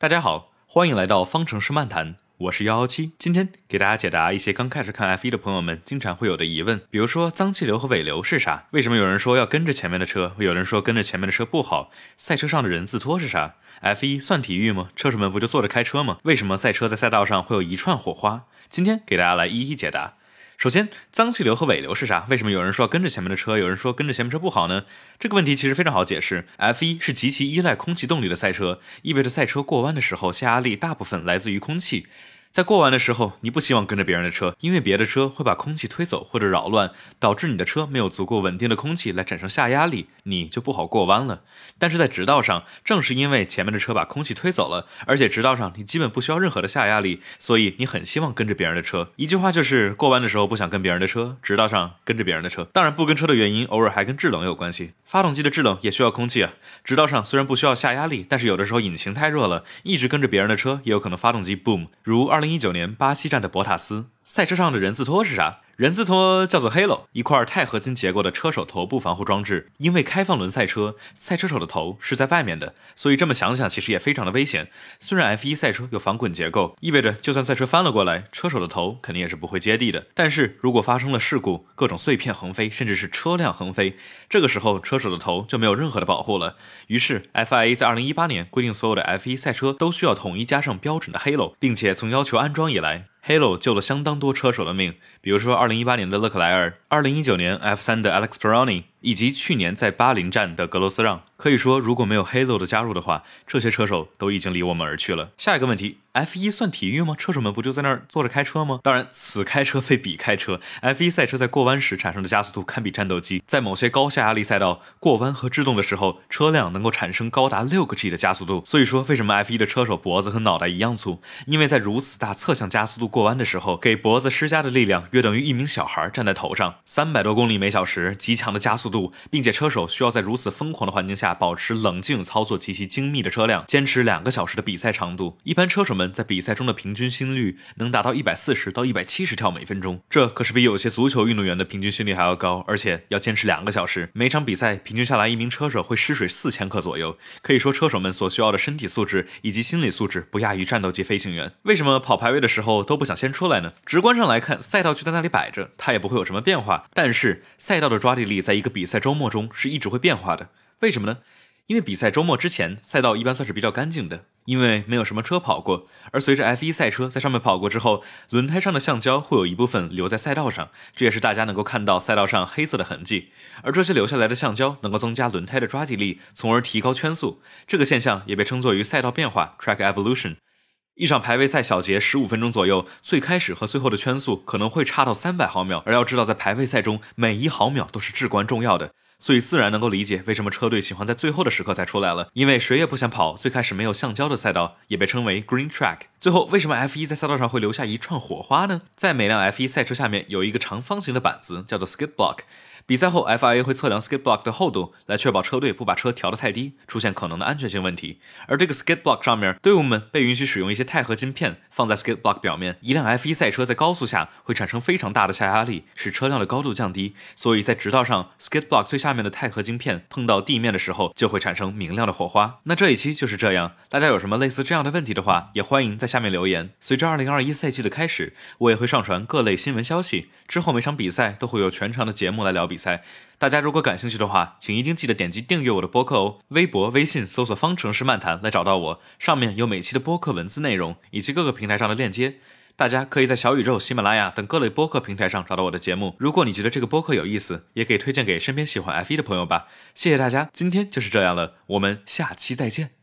大家好，欢迎来到方程式漫谈，我是幺幺七。今天给大家解答一些刚开始看 F 一的朋友们经常会有的疑问，比如说脏气流和尾流是啥？为什么有人说要跟着前面的车，有人说跟着前面的车不好？赛车上的人字拖是啥？F 一算体育吗？车手们不就坐着开车吗？为什么赛车在赛道上会有一串火花？今天给大家来一一解答。首先，脏气流和尾流是啥？为什么有人说要跟着前面的车，有人说跟着前面车不好呢？这个问题其实非常好解释。F1 是极其依赖空气动力的赛车，意味着赛车过弯的时候下压力大部分来自于空气。在过弯的时候，你不希望跟着别人的车，因为别的车会把空气推走或者扰乱，导致你的车没有足够稳定的空气来产生下压力，你就不好过弯了。但是在直道上，正是因为前面的车把空气推走了，而且直道上你基本不需要任何的下压力，所以你很希望跟着别人的车。一句话就是，过弯的时候不想跟别人的车，直道上跟着别人的车。当然，不跟车的原因偶尔还跟制冷有关系，发动机的制冷也需要空气啊。直道上虽然不需要下压力，但是有的时候引擎太热了，一直跟着别人的车也有可能发动机 boom，如二二零一九年巴西站的博塔斯。赛车上的人字拖是啥？人字拖叫做 Halo，一块钛合金结构的车手头部防护装置。因为开放轮赛车，赛车手的头是在外面的，所以这么想想，其实也非常的危险。虽然 F1 赛车有防滚结构，意味着就算赛车翻了过来，车手的头肯定也是不会接地的。但是如果发生了事故，各种碎片横飞，甚至是车辆横飞，这个时候车手的头就没有任何的保护了。于是 FIA 在2018年规定，所有的 F1 赛车都需要统一加上标准的 Halo，并且从要求安装以来。Halo 救了相当多车手的命，比如说2018年的勒克莱尔，2019年 F 三的 Alex Peroni。以及去年在巴林站的格罗斯让，可以说如果没有 Halo 的加入的话，这些车手都已经离我们而去了。下一个问题，F1 算体育吗？车手们不就在那儿坐着开车吗？当然，此开车非彼开车。F1 赛车在过弯时产生的加速度堪比战斗机，在某些高下压力赛道过弯和制动的时候，车辆能够产生高达六个 G 的加速度。所以说，为什么 F1 的车手脖子和脑袋一样粗？因为在如此大侧向加速度过弯的时候，给脖子施加的力量约等于一名小孩站在头上，三百多公里每小时，极强的加速。度，并且车手需要在如此疯狂的环境下保持冷静，操作极其精密的车辆，坚持两个小时的比赛长度。一般车手们在比赛中的平均心率能达到一百四十到一百七十跳每分钟，这可是比有些足球运动员的平均心率还要高，而且要坚持两个小时。每场比赛平均下来，一名车手会失水四千克左右。可以说，车手们所需要的身体素质以及心理素质不亚于战斗机飞行员。为什么跑排位的时候都不想先出来呢？直观上来看，赛道就在那里摆着，它也不会有什么变化。但是赛道的抓地力在一个比比赛周末中。是一直会变化的，为什么呢？因为比赛周末之前，赛道一般算是比较干净的，因为没有什么车跑过。而随着 F1 赛车在上面跑过之后，轮胎上的橡胶会有一部分留在赛道上，这也是大家能够看到赛道上黑色的痕迹。而这些留下来的橡胶能够增加轮胎的抓地力，从而提高圈速。这个现象也被称作于赛道变化 （track evolution）。一场排位赛小节十五分钟左右，最开始和最后的圈速可能会差到三百毫秒。而要知道，在排位赛中，每一毫秒都是至关重要的。所以自然能够理解为什么车队喜欢在最后的时刻才出来了，因为谁也不想跑最开始没有橡胶的赛道，也被称为 Green Track。最后，为什么 F1 在赛道上会留下一串火花呢？在每辆 F1 赛车下面有一个长方形的板子，叫做 Skid Block。比赛后，FIA 会测量 skid block 的厚度，来确保车队不把车调得太低，出现可能的安全性问题。而这个 skid block 上面，队伍们被允许使用一些钛合金片放在 skid block 表面。一辆 F1 赛车在高速下会产生非常大的下压力，使车辆的高度降低，所以在直道上 skid block 最下面的钛合金片碰到地面的时候，就会产生明亮的火花。那这一期就是这样，大家有什么类似这样的问题的话，也欢迎在下面留言。随着2021赛季的开始，我也会上传各类新闻消息，之后每场比赛都会有全长的节目来聊比赛。大家如果感兴趣的话，请一定记得点击订阅我的播客哦。微博、微信搜索“方程式漫谈”来找到我，上面有每期的播客文字内容以及各个平台上的链接。大家可以在小宇宙、喜马拉雅等各类播客平台上找到我的节目。如果你觉得这个播客有意思，也可以推荐给身边喜欢 F1 的朋友吧。谢谢大家，今天就是这样了，我们下期再见。